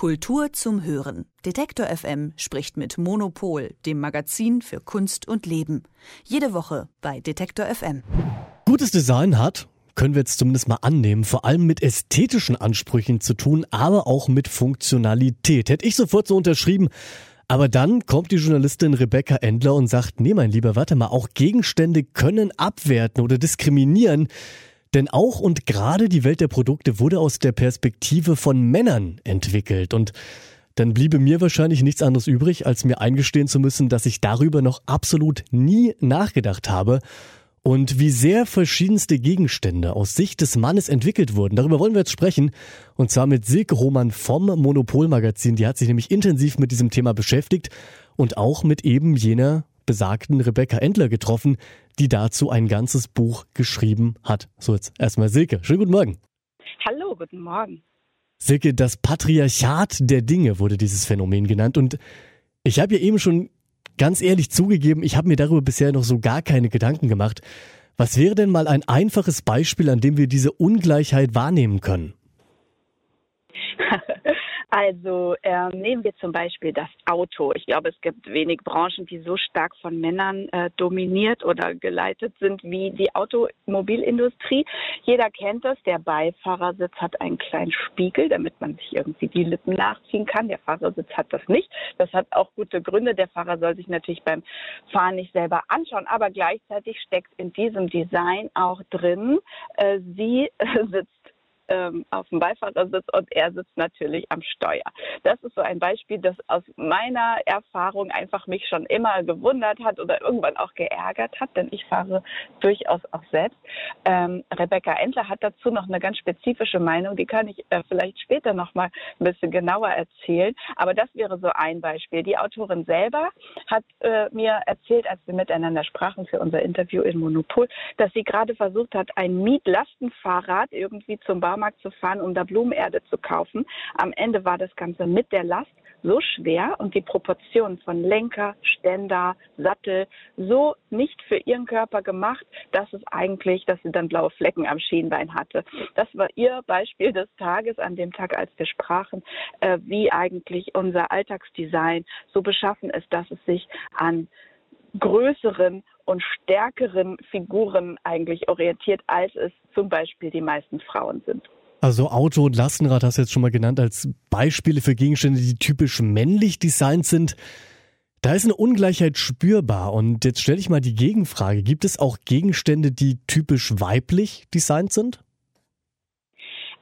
Kultur zum Hören. Detektor FM spricht mit Monopol, dem Magazin für Kunst und Leben. Jede Woche bei Detektor FM. Gutes Design hat, können wir jetzt zumindest mal annehmen, vor allem mit ästhetischen Ansprüchen zu tun, aber auch mit Funktionalität. Hätte ich sofort so unterschrieben. Aber dann kommt die Journalistin Rebecca Endler und sagt, nee, mein Lieber, warte mal, auch Gegenstände können abwerten oder diskriminieren. Denn auch und gerade die Welt der Produkte wurde aus der Perspektive von Männern entwickelt. Und dann bliebe mir wahrscheinlich nichts anderes übrig, als mir eingestehen zu müssen, dass ich darüber noch absolut nie nachgedacht habe. Und wie sehr verschiedenste Gegenstände aus Sicht des Mannes entwickelt wurden, darüber wollen wir jetzt sprechen. Und zwar mit Silke Roman vom Monopolmagazin. Die hat sich nämlich intensiv mit diesem Thema beschäftigt und auch mit eben jener besagten Rebecca Endler getroffen, die dazu ein ganzes Buch geschrieben hat. So, jetzt erstmal Silke. Schönen guten Morgen. Hallo, guten Morgen. Silke, das Patriarchat der Dinge wurde dieses Phänomen genannt. Und ich habe ja eben schon ganz ehrlich zugegeben, ich habe mir darüber bisher noch so gar keine Gedanken gemacht. Was wäre denn mal ein einfaches Beispiel, an dem wir diese Ungleichheit wahrnehmen können? Also ähm, nehmen wir zum Beispiel das Auto. Ich glaube, es gibt wenig Branchen, die so stark von Männern äh, dominiert oder geleitet sind wie die Automobilindustrie. Jeder kennt das. Der Beifahrersitz hat einen kleinen Spiegel, damit man sich irgendwie die Lippen nachziehen kann. Der Fahrersitz hat das nicht. Das hat auch gute Gründe. Der Fahrer soll sich natürlich beim Fahren nicht selber anschauen, aber gleichzeitig steckt in diesem Design auch drin, äh, sie äh, sitzt ähm, auf dem Beifahrersitz und er sitzt natürlich am Steuer. Das ist so ein Beispiel, das aus meiner Erfahrung einfach mich schon immer gewundert hat oder irgendwann auch geärgert hat, denn ich fahre durchaus auch selbst. Ähm, Rebecca Endler hat dazu noch eine ganz spezifische Meinung, die kann ich äh, vielleicht später noch mal ein bisschen genauer erzählen. Aber das wäre so ein Beispiel. Die Autorin selber hat äh, mir erzählt, als wir miteinander sprachen für unser Interview in Monopol, dass sie gerade versucht hat, ein Mietlastenfahrrad irgendwie zum Baum Baumarkt zu fahren, um da Blumenerde zu kaufen. Am Ende war das Ganze mit der Last so schwer und die Proportionen von Lenker, Ständer, Sattel so nicht für ihren Körper gemacht, dass es eigentlich, dass sie dann blaue Flecken am Schienbein hatte. Das war ihr Beispiel des Tages an dem Tag, als wir sprachen, äh, wie eigentlich unser Alltagsdesign so beschaffen ist, dass es sich an größeren und stärkeren Figuren eigentlich orientiert, als es zum Beispiel die meisten Frauen sind. Also Auto und Lastenrad hast du jetzt schon mal genannt als Beispiele für Gegenstände, die typisch männlich designt sind. Da ist eine Ungleichheit spürbar. Und jetzt stelle ich mal die Gegenfrage. Gibt es auch Gegenstände, die typisch weiblich designt sind?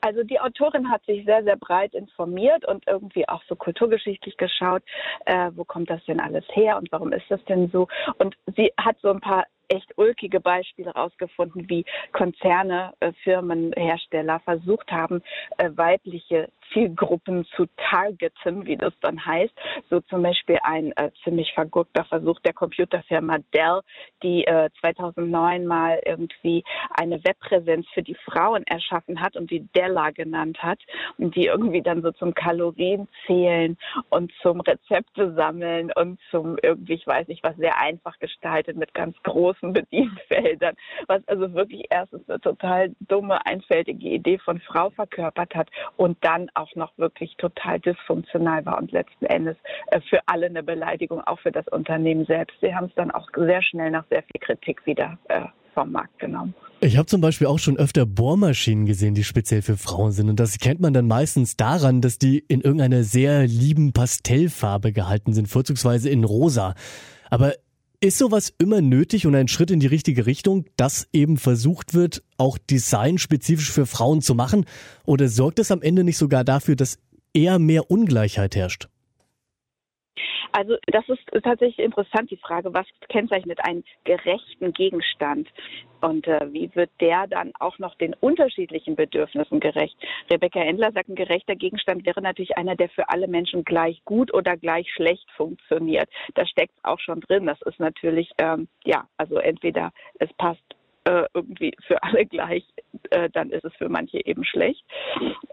Also die Autorin hat sich sehr, sehr breit informiert und irgendwie auch so kulturgeschichtlich geschaut, äh, wo kommt das denn alles her und warum ist das denn so? Und sie hat so ein paar echt ulkige Beispiele rausgefunden, wie Konzerne, äh, Firmen, Hersteller versucht haben, äh, weibliche Zielgruppen zu targeten, wie das dann heißt. So zum Beispiel ein äh, ziemlich vergurkter Versuch der Computerfirma Dell, die äh, 2009 mal irgendwie eine Webpräsenz für die Frauen erschaffen hat und die Della genannt hat und die irgendwie dann so zum Kalorienzählen und zum Rezepte sammeln und zum irgendwie, ich weiß nicht was, sehr einfach gestaltet mit ganz großen Bedienfeldern, was also wirklich erstens eine total dumme, einfältige Idee von Frau verkörpert hat und dann auch noch wirklich total dysfunktional war und letzten Endes äh, für alle eine Beleidigung, auch für das Unternehmen selbst. Sie haben es dann auch sehr schnell nach sehr viel Kritik wieder äh, vom Markt genommen. Ich habe zum Beispiel auch schon öfter Bohrmaschinen gesehen, die speziell für Frauen sind. Und das kennt man dann meistens daran, dass die in irgendeiner sehr lieben Pastellfarbe gehalten sind, vorzugsweise in rosa. Aber ist sowas immer nötig und ein Schritt in die richtige Richtung, dass eben versucht wird, auch Design spezifisch für Frauen zu machen? Oder sorgt es am Ende nicht sogar dafür, dass eher mehr Ungleichheit herrscht? Also das ist tatsächlich interessant, die Frage, was kennzeichnet einen gerechten Gegenstand? Und äh, wie wird der dann auch noch den unterschiedlichen Bedürfnissen gerecht? Rebecca Endler sagt, ein gerechter Gegenstand wäre natürlich einer, der für alle Menschen gleich gut oder gleich schlecht funktioniert. Da steckt auch schon drin. Das ist natürlich, ähm, ja, also entweder es passt äh, irgendwie für alle gleich, äh, dann ist es für manche eben schlecht.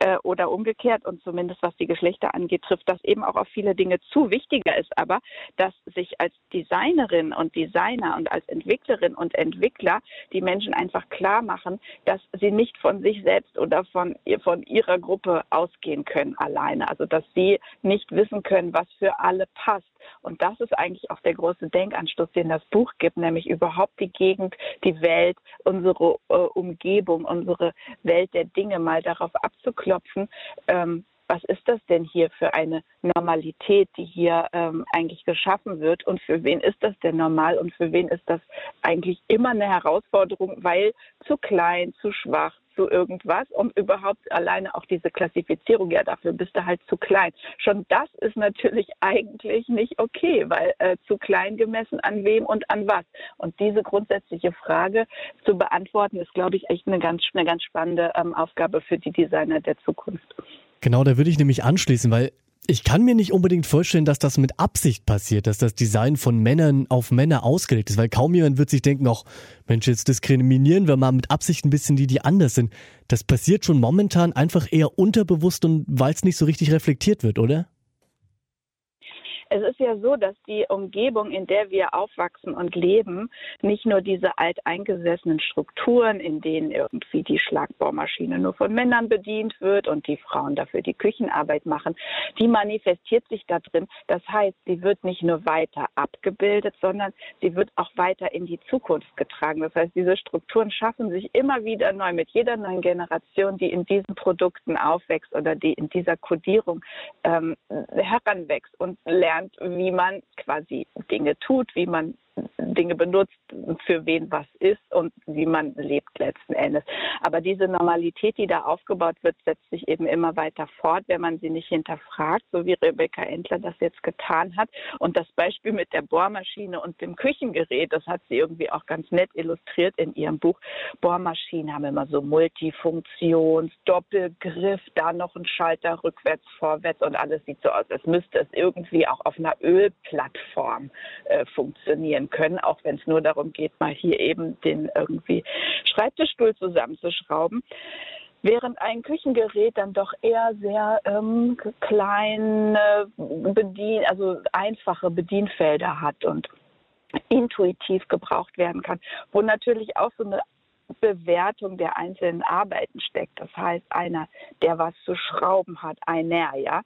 Äh, oder umgekehrt. Und zumindest was die Geschlechter angeht, trifft das eben auch auf viele Dinge zu. Wichtiger ist aber, dass sich als Designerin und Designer und als Entwicklerin und Entwickler die Menschen einfach klar machen, dass sie nicht von sich selbst oder von, von ihrer Gruppe ausgehen können alleine. Also dass sie nicht wissen können, was für alle passt. Und das ist eigentlich auch der große Denkanstoß, den das Buch gibt, nämlich überhaupt die Gegend, die Welt, unsere äh, Umgebung, unsere Welt der Dinge mal darauf abzuklopfen. Ähm, was ist das denn hier für eine Normalität, die hier ähm, eigentlich geschaffen wird und für wen ist das denn normal und für wen ist das eigentlich immer eine Herausforderung, weil zu klein, zu schwach, zu irgendwas, um überhaupt alleine auch diese Klassifizierung, ja, dafür bist du halt zu klein. Schon das ist natürlich eigentlich nicht okay, weil äh, zu klein gemessen an wem und an was. Und diese grundsätzliche Frage zu beantworten, ist, glaube ich, echt eine ganz, eine ganz spannende ähm, Aufgabe für die Designer der Zukunft. Genau, da würde ich nämlich anschließen, weil ich kann mir nicht unbedingt vorstellen, dass das mit Absicht passiert, dass das Design von Männern auf Männer ausgelegt ist, weil kaum jemand wird sich denken, ach Mensch, jetzt diskriminieren wir mal mit Absicht ein bisschen die, die anders sind. Das passiert schon momentan einfach eher unterbewusst und weil es nicht so richtig reflektiert wird, oder? Es ist ja so, dass die Umgebung, in der wir aufwachsen und leben, nicht nur diese alteingesessenen Strukturen, in denen irgendwie die Schlagbohrmaschine nur von Männern bedient wird und die Frauen dafür die Küchenarbeit machen, die manifestiert sich da drin. Das heißt, sie wird nicht nur weiter abgebildet, sondern sie wird auch weiter in die Zukunft getragen. Das heißt, diese Strukturen schaffen sich immer wieder neu mit jeder neuen Generation, die in diesen Produkten aufwächst oder die in dieser Kodierung ähm, heranwächst und lernt, lernt, wie man quasi Dinge tut, wie man Dinge benutzt, für wen was ist und wie man lebt letzten Endes. Aber diese Normalität, die da aufgebaut wird, setzt sich eben immer weiter fort, wenn man sie nicht hinterfragt, so wie Rebecca Endler das jetzt getan hat. Und das Beispiel mit der Bohrmaschine und dem Küchengerät, das hat sie irgendwie auch ganz nett illustriert in ihrem Buch. Bohrmaschinen haben immer so Multifunktions, Doppelgriff, da noch ein Schalter rückwärts, vorwärts und alles sieht so aus, als müsste es irgendwie auch auf einer Ölplattform äh, funktionieren sein können, auch wenn es nur darum geht, mal hier eben den irgendwie Schreibtischstuhl zusammenzuschrauben während ein Küchengerät dann doch eher sehr ähm, kleine Bedien also einfache Bedienfelder hat und intuitiv gebraucht werden kann, wo natürlich auch so eine Bewertung der einzelnen Arbeiten steckt. Das heißt, einer, der was zu schrauben hat, einer, ja,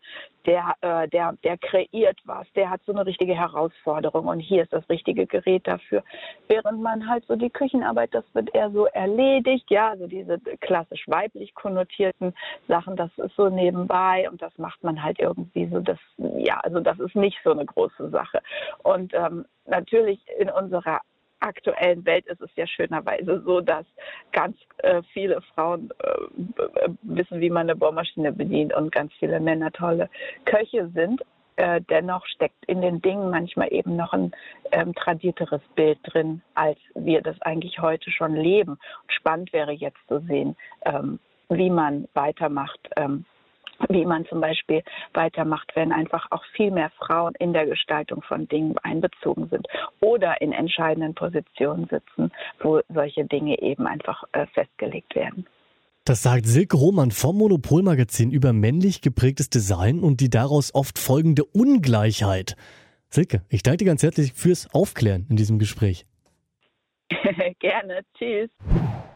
der, äh, der, der kreiert was, der hat so eine richtige Herausforderung und hier ist das richtige Gerät dafür. Während man halt so die Küchenarbeit, das wird eher so erledigt, ja, also diese klassisch weiblich konnotierten Sachen, das ist so nebenbei und das macht man halt irgendwie so, das, ja, also das ist nicht so eine große Sache. Und ähm, natürlich in unserer aktuellen Welt ist es ja schönerweise so, dass ganz äh, viele Frauen äh, wissen, wie man eine Bohrmaschine bedient und ganz viele Männer tolle Köche sind. Äh, dennoch steckt in den Dingen manchmal eben noch ein ähm, tradierteres Bild drin, als wir das eigentlich heute schon leben. Spannend wäre jetzt zu sehen, ähm, wie man weitermacht, ähm, wie man zum Beispiel weitermacht, wenn einfach auch viel mehr Frauen in der Gestaltung von Dingen einbezogen sind oder in entscheidenden Positionen sitzen, wo solche Dinge eben einfach äh, festgelegt werden. Das sagt Silke Roman vom Monopolmagazin über männlich geprägtes Design und die daraus oft folgende Ungleichheit. Silke, ich danke dir ganz herzlich fürs Aufklären in diesem Gespräch. Gerne. Tschüss.